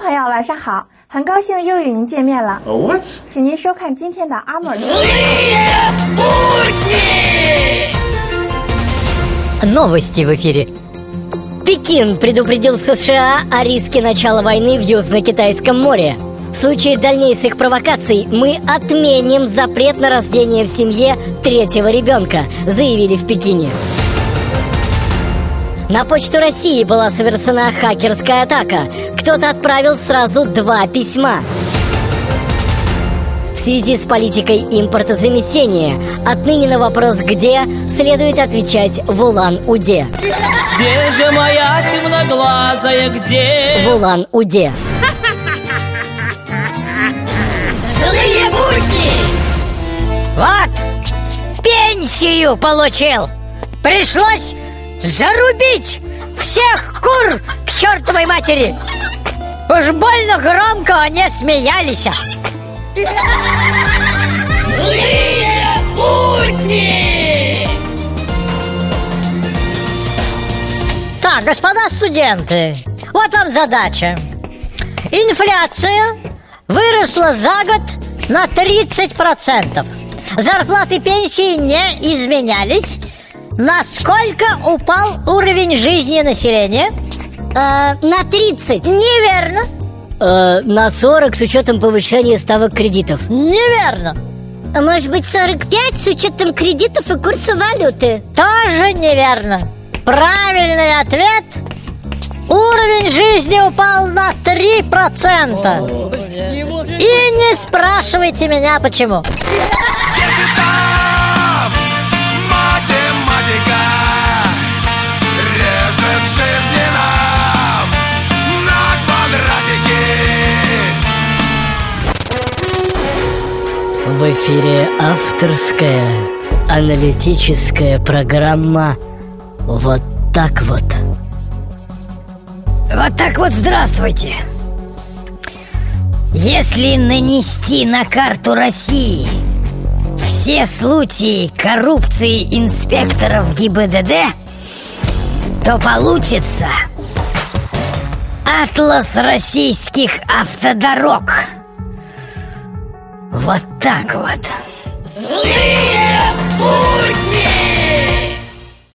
朋友，晚上好，很高兴又与您见面了。 A what? 请您收看今天的阿莫尔。 Новости в эфире. Пекин предупредил США о риске начала войны в Южно-Китайском море. В случае дальнейших провокаций мы отменим запрет на рождение в семье третьего ребенка, заявили в Пекине. На почту России была совершена хакерская атака. Кто-то отправил сразу два письма. В связи с политикой импортозамещения отныне на вопрос «где» следует отвечать в Улан-Удэ. Где же моя темноглазая, где? В Улан-Удэ. Злые будни! Вот, пенсию получил. Пришлось зарубить всех кур к чертовой матери. Уж больно громко они смеялись. Злые будни! Так, господа студенты, вот вам задача. Инфляция выросла за год на 30%. Зарплаты пенсии не изменялись. Насколько упал уровень жизни населения? Э, на 30 Неверно. на 40 с учетом повышения ставок кредитов. Неверно. А Может быть 45 с учетом кредитов и курса валюты Тоже неверно. Правильный ответ Уровень жизни упал на 3% И не спрашивайте меня почему В эфире авторская аналитическая программа «Вот так вот». Вот так вот здравствуйте Если нанести на карту России Все случаи коррупции инспекторов ГИБДД То получится Атлас российских автодорог Вот так вот Злые будни!